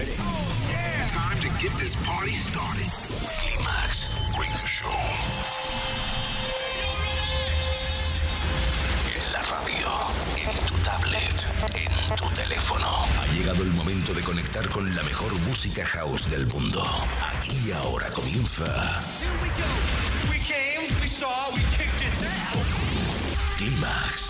ready. Yeah. Time to get this party started. Climax Radio Show. En la radio, en tu tablet, en tu teléfono. Ha llegado el momento de conectar con la mejor música house del mundo. Aquí ahora comienza. Here we go. We came, we saw, we kicked it down. Climax.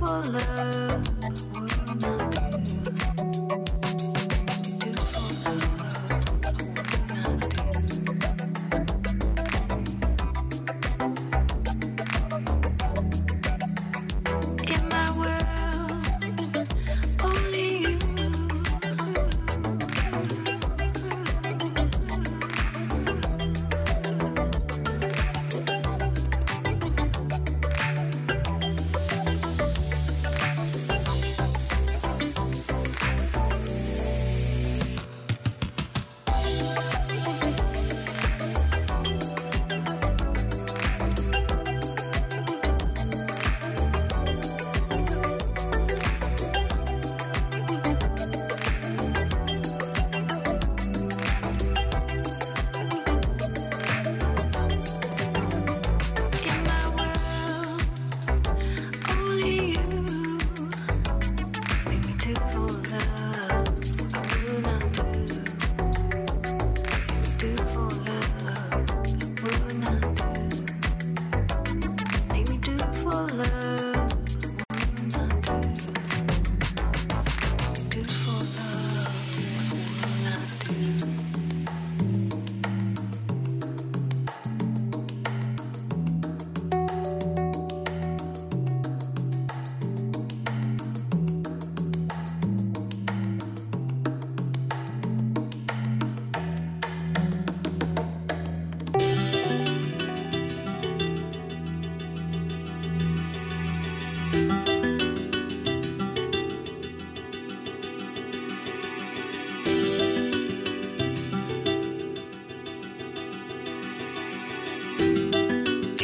for love.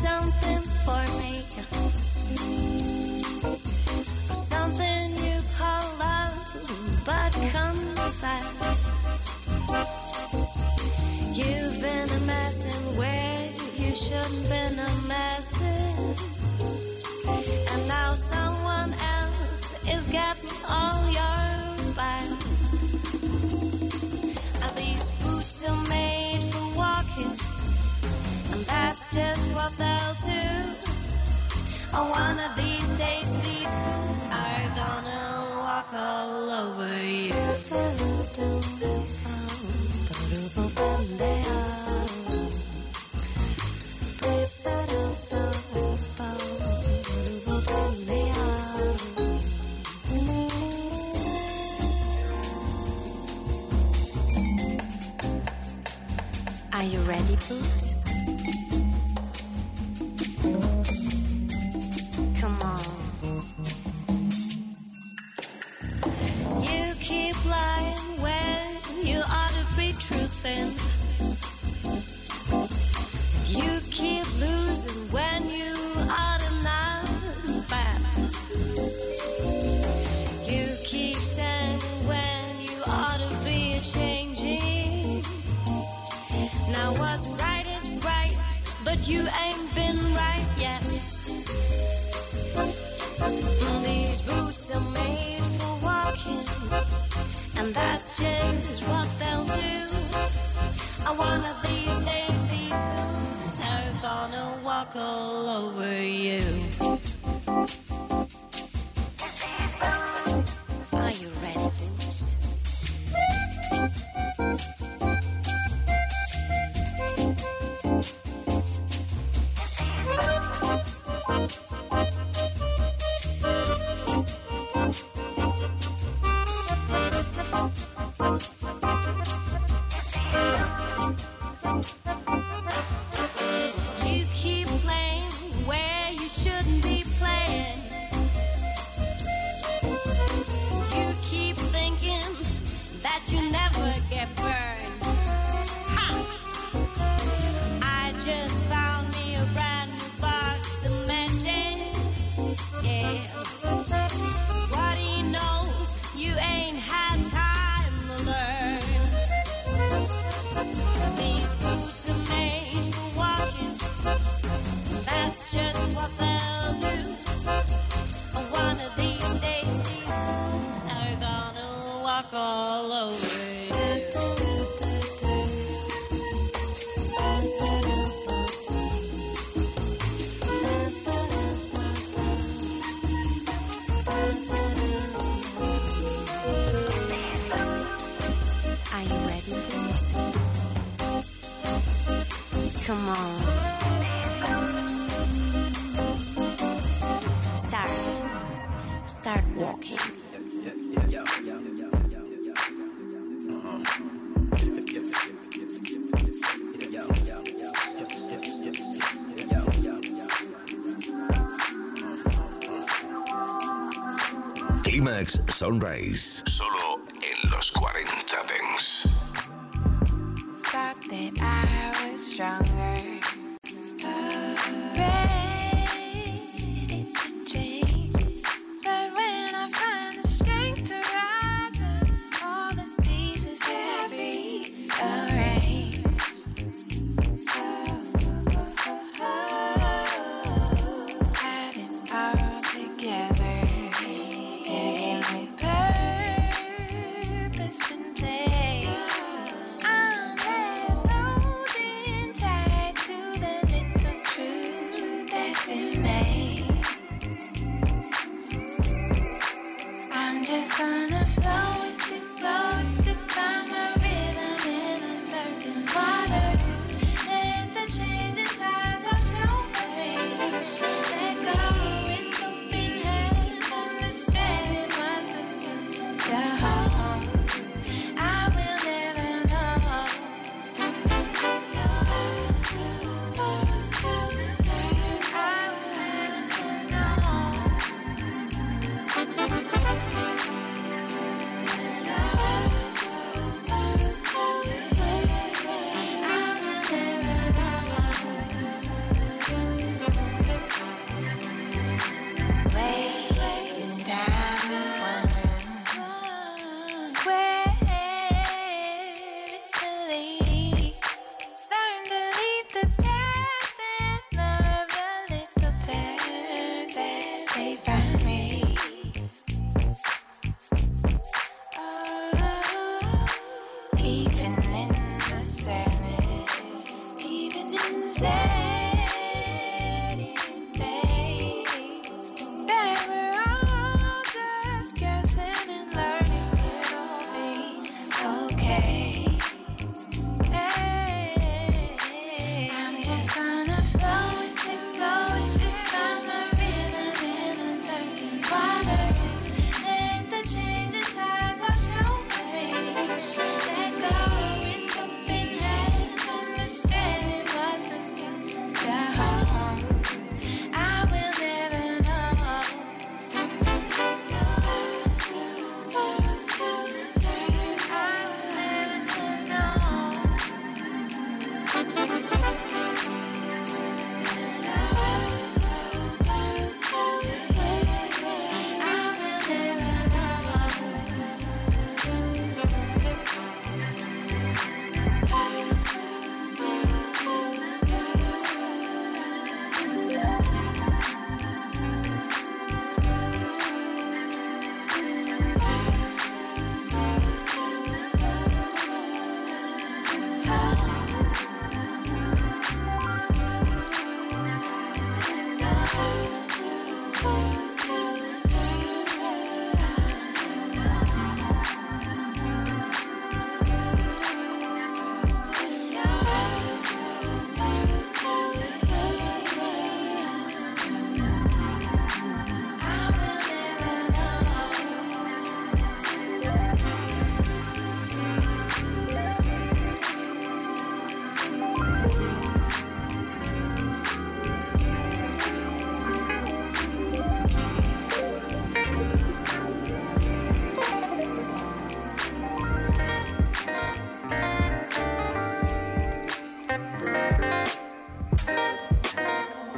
something for me. Something you call love, but confess. You've been a mess in where you shouldn't been a mess. And now someone else is getting all your just what they'll do. Oh, one of these days, these boots are gonna walk all over you. Sunrise.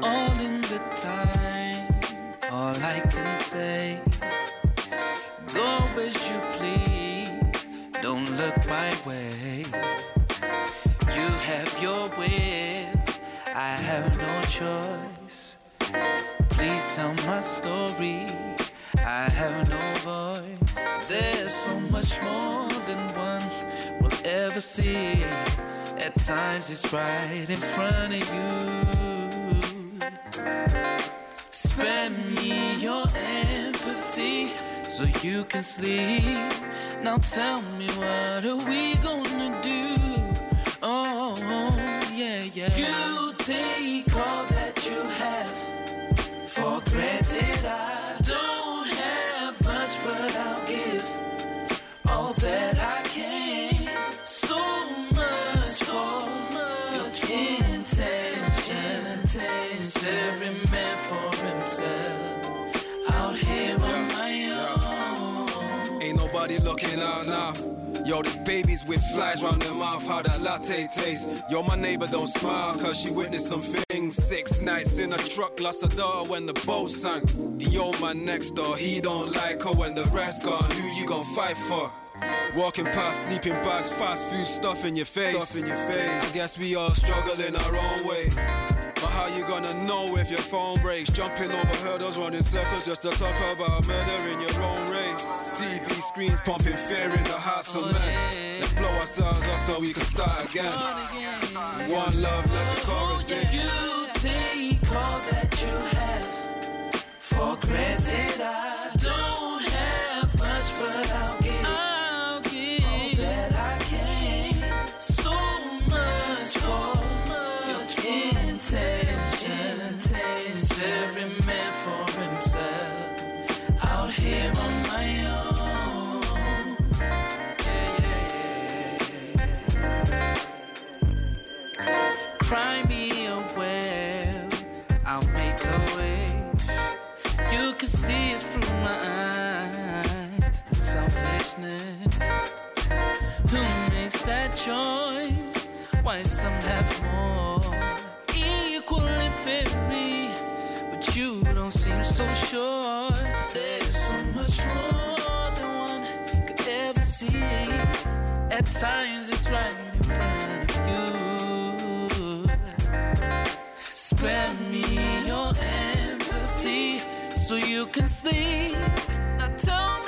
all in good time. All I can say, go as you please. Don't look my way. You have your will, I have no choice. Please tell my story. I have no voice. There's so much more than one will ever see. At times it's right in front of you. Spare me your empathy so you can sleep. Now tell me what are we gonna do? Oh, yeah, yeah. You take all that you have for granted. I looking out now. Yo, the babies with flies round their mouth, how that latte tastes. Yo, my neighbor don't smile, cause she witnessed some things. Six nights in a truck, lost a daughter when the boat sank. The old man next door, he don't like her when the rest gone. Who you gon' fight for? Walking past sleeping bags, fast food stuff in your face. Stuff in your face. I guess we all struggle in our own way. But how you gonna know if your phone breaks? Jumping over hurdles, running circles just to talk about murder in your own race. Screens pumping fear in the hearts of men. Let's blow ourselves up so we can start again. One love, let the chorus in. You take all that you have for granted. I that choice? Why some have more? Equal and fairly, but you don't seem so sure. There's so much more than one could ever see. At times it's right in front of you. Spare me your empathy so you can sleep. Now tell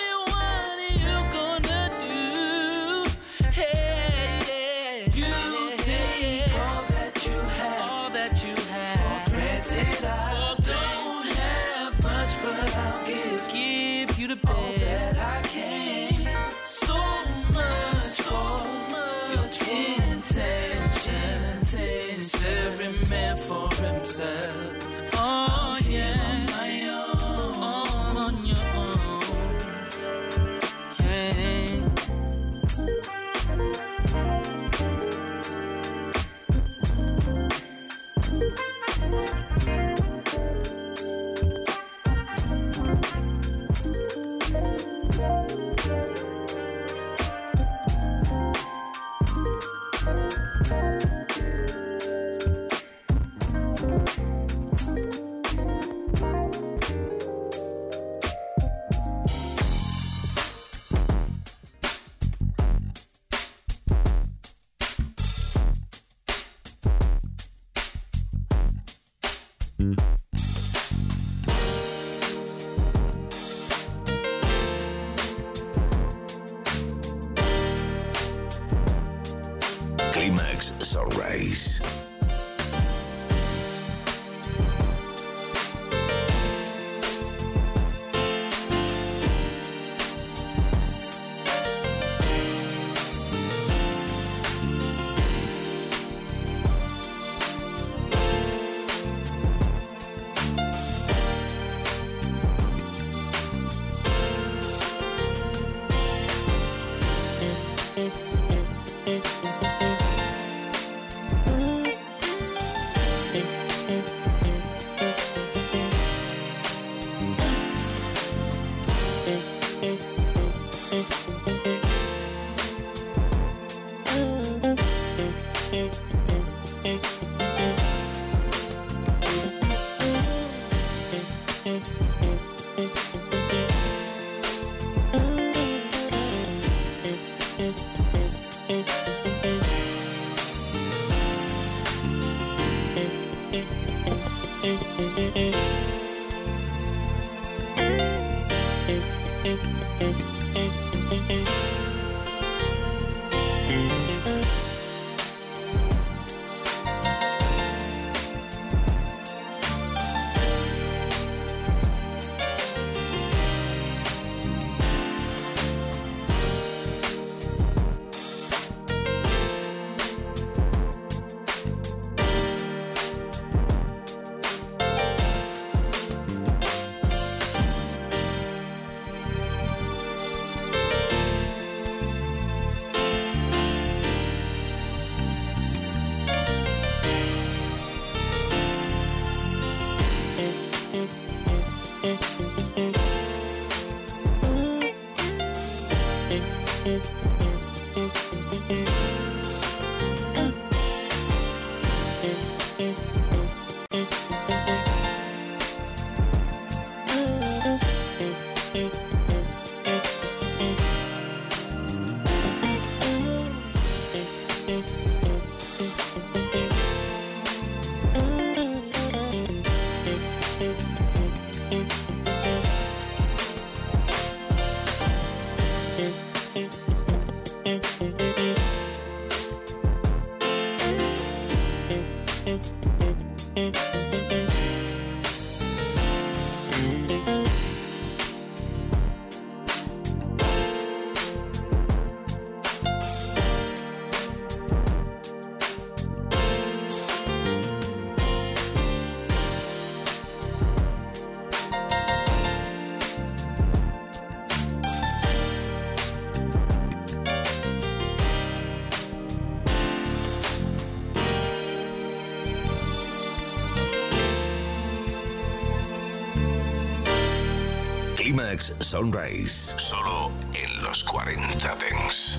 Climax Sunrise. Solo en los 40 Dents.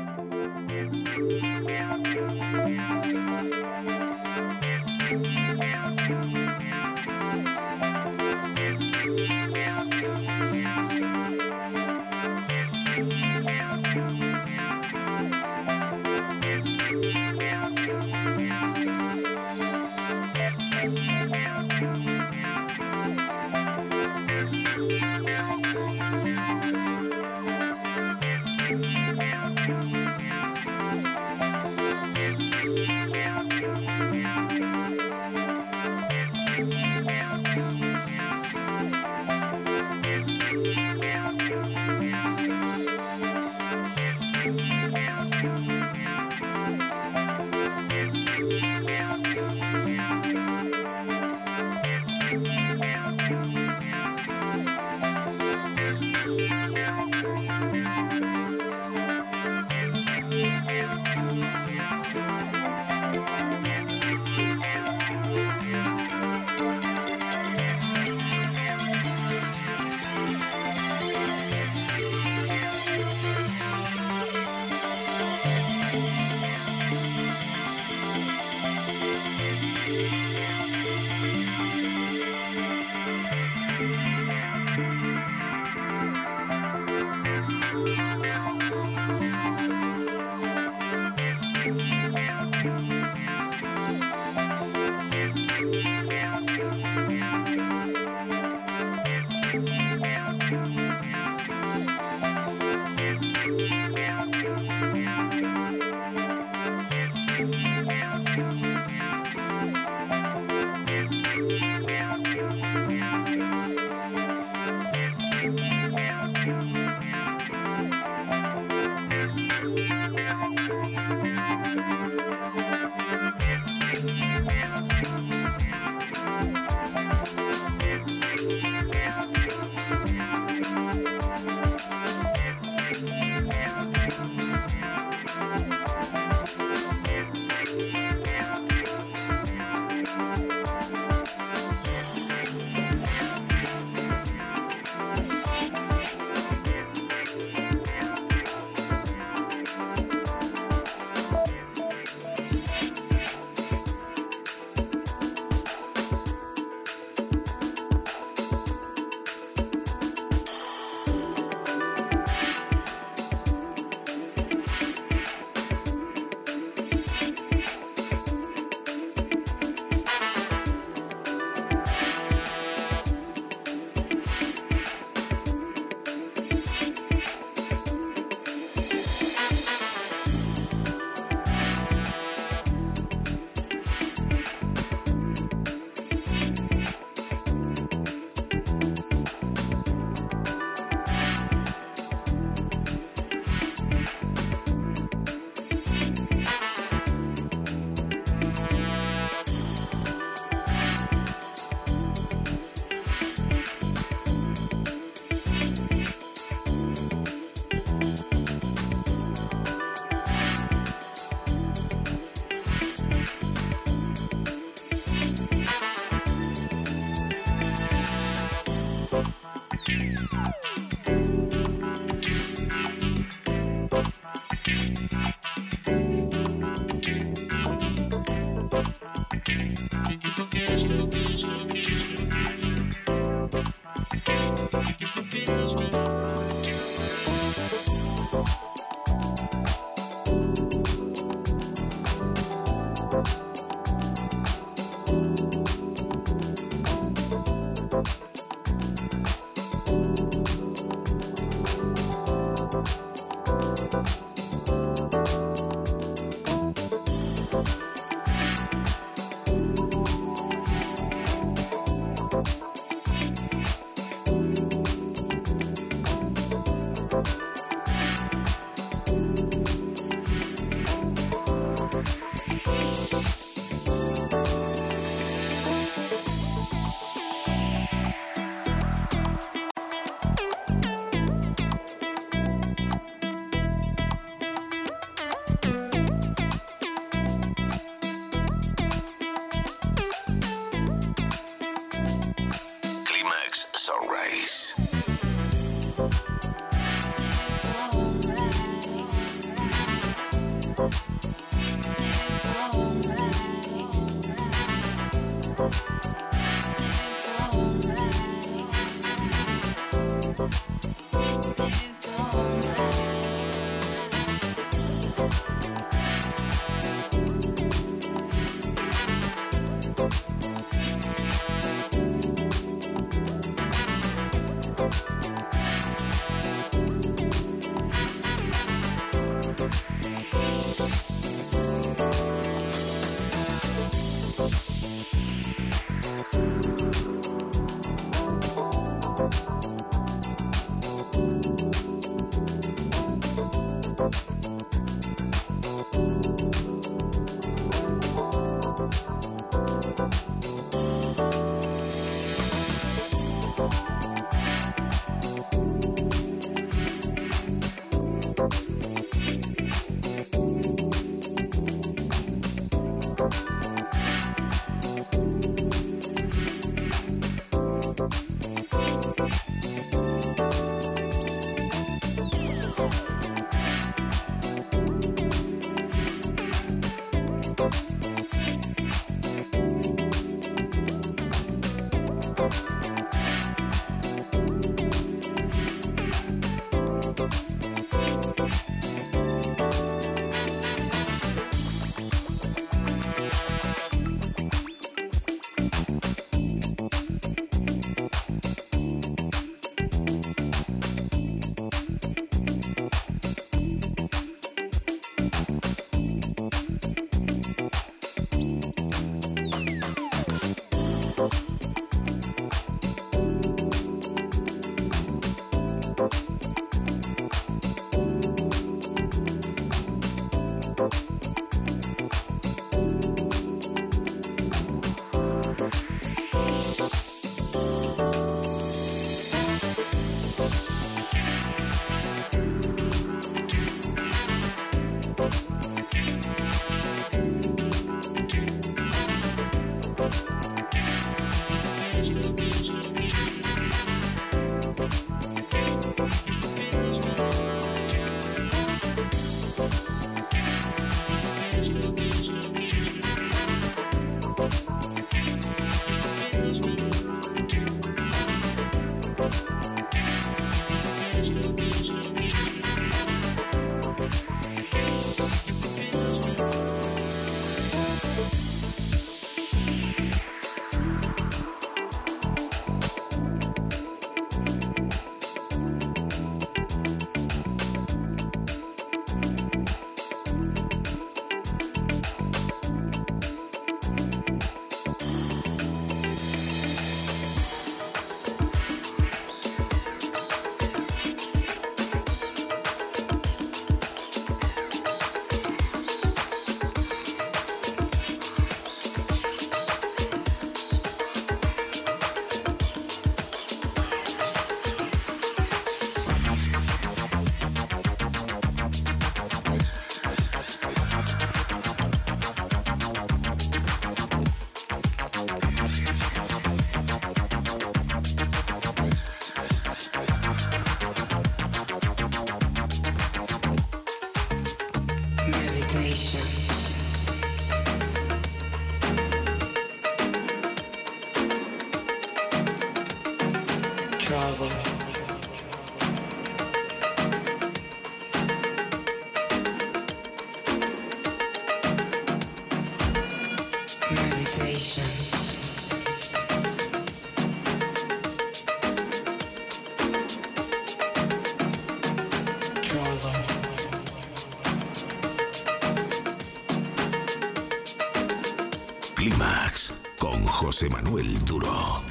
Clímax con José Manuel Duro.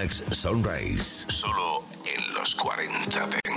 Max Sunrise. Solo en los 40 Dents.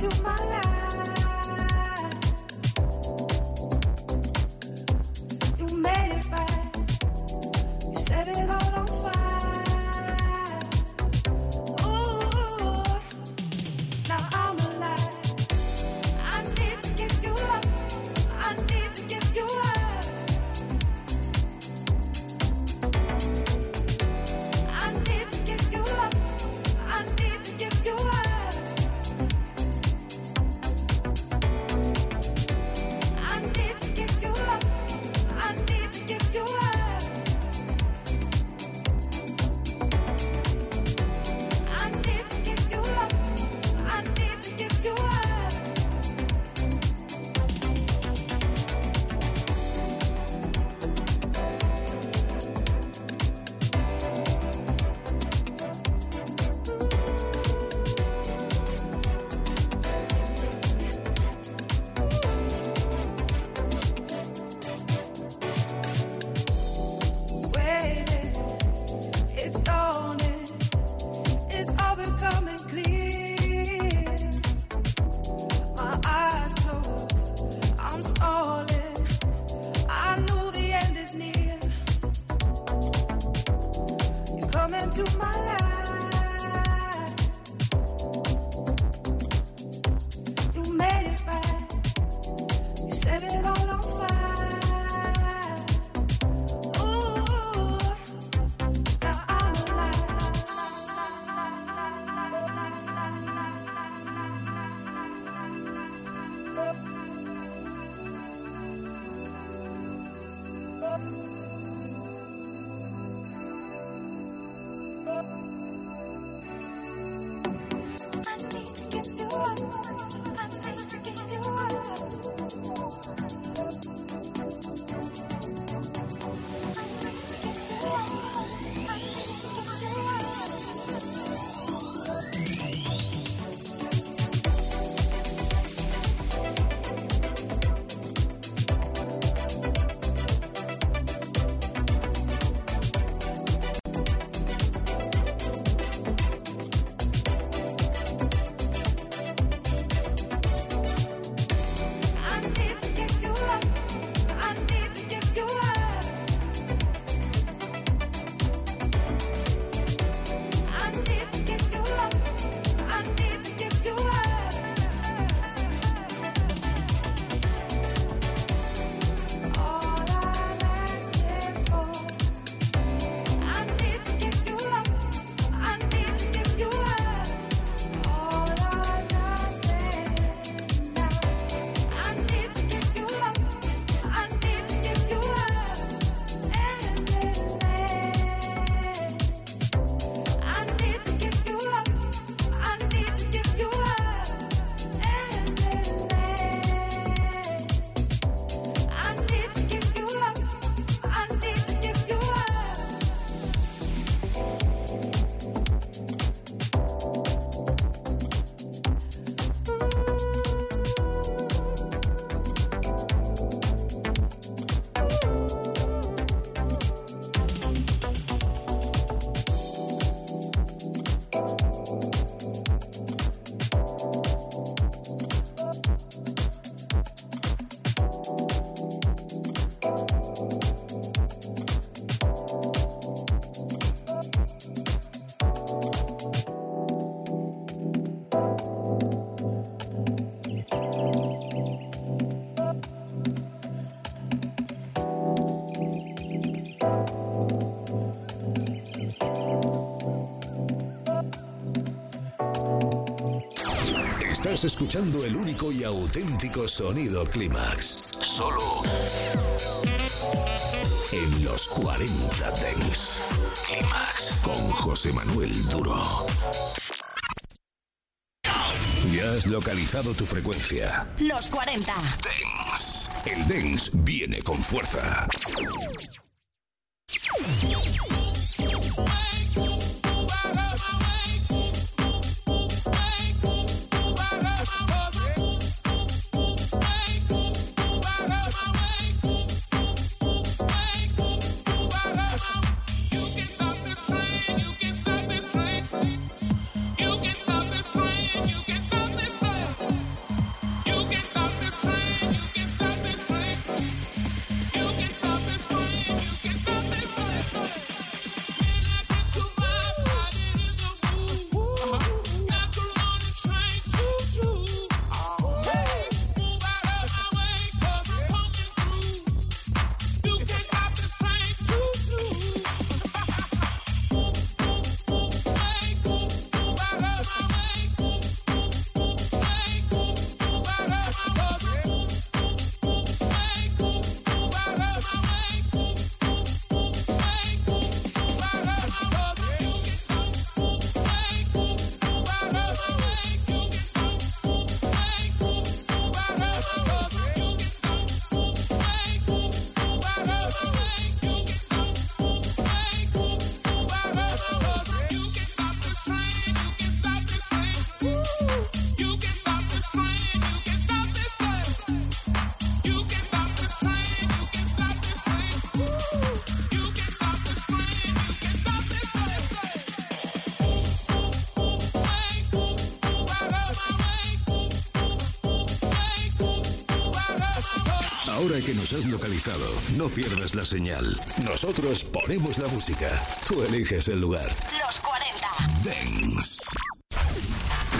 to my Estás escuchando el único y auténtico sonido Clímax. Solo en los 40 Dents. Clímax con José Manuel Duro. Ya has localizado tu frecuencia. Los 40. Dance. El Dance viene con fuerza. No pierdas la señal. Nosotros ponemos la música. Tú eliges el lugar. Los 40. Dance.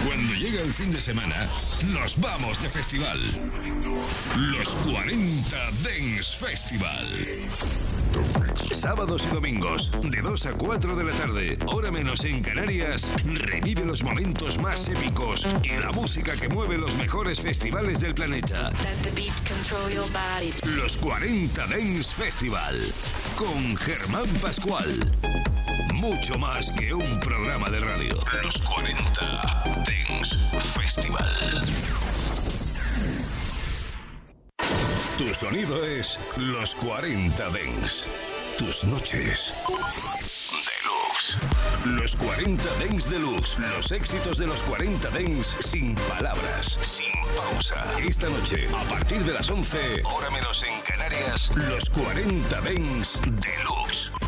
Cuando llega el fin de semana, nos vamos de festival. Los 40 Dance Festival. Sábados y domingos, de 2 a 4 de la tarde, hora menos en Canarias, revive los momentos más épicos y la música que mueve los mejores festivales del planeta. Los 40 Dance Festival, con Germán Pascual. Mucho más que un programa de radio. Los 40 Dance Festival. Tu sonido es Los 40 Dance. Tus noches. Deluxe. Los 40 Dance Deluxe. Los éxitos de los 40 Dance sin palabras. Sin pausa. Esta noche, a partir de las 11, hora menos en Canarias, los 40 Dance Deluxe.